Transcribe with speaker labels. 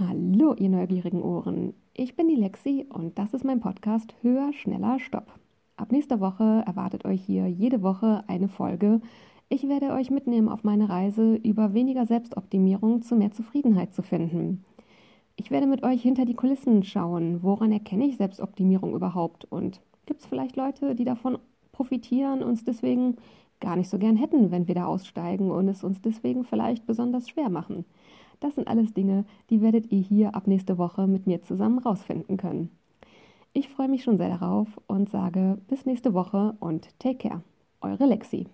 Speaker 1: Hallo, ihr neugierigen Ohren. Ich bin die Lexi und das ist mein Podcast Höher, Schneller, Stopp. Ab nächster Woche erwartet euch hier jede Woche eine Folge. Ich werde euch mitnehmen auf meine Reise, über weniger Selbstoptimierung zu mehr Zufriedenheit zu finden. Ich werde mit euch hinter die Kulissen schauen. Woran erkenne ich Selbstoptimierung überhaupt? Und gibt es vielleicht Leute, die davon profitieren und es deswegen gar nicht so gern hätten, wenn wir da aussteigen und es uns deswegen vielleicht besonders schwer machen? Das sind alles Dinge, die werdet ihr hier ab nächste Woche mit mir zusammen rausfinden können. Ich freue mich schon sehr darauf und sage bis nächste Woche und take care. Eure Lexi.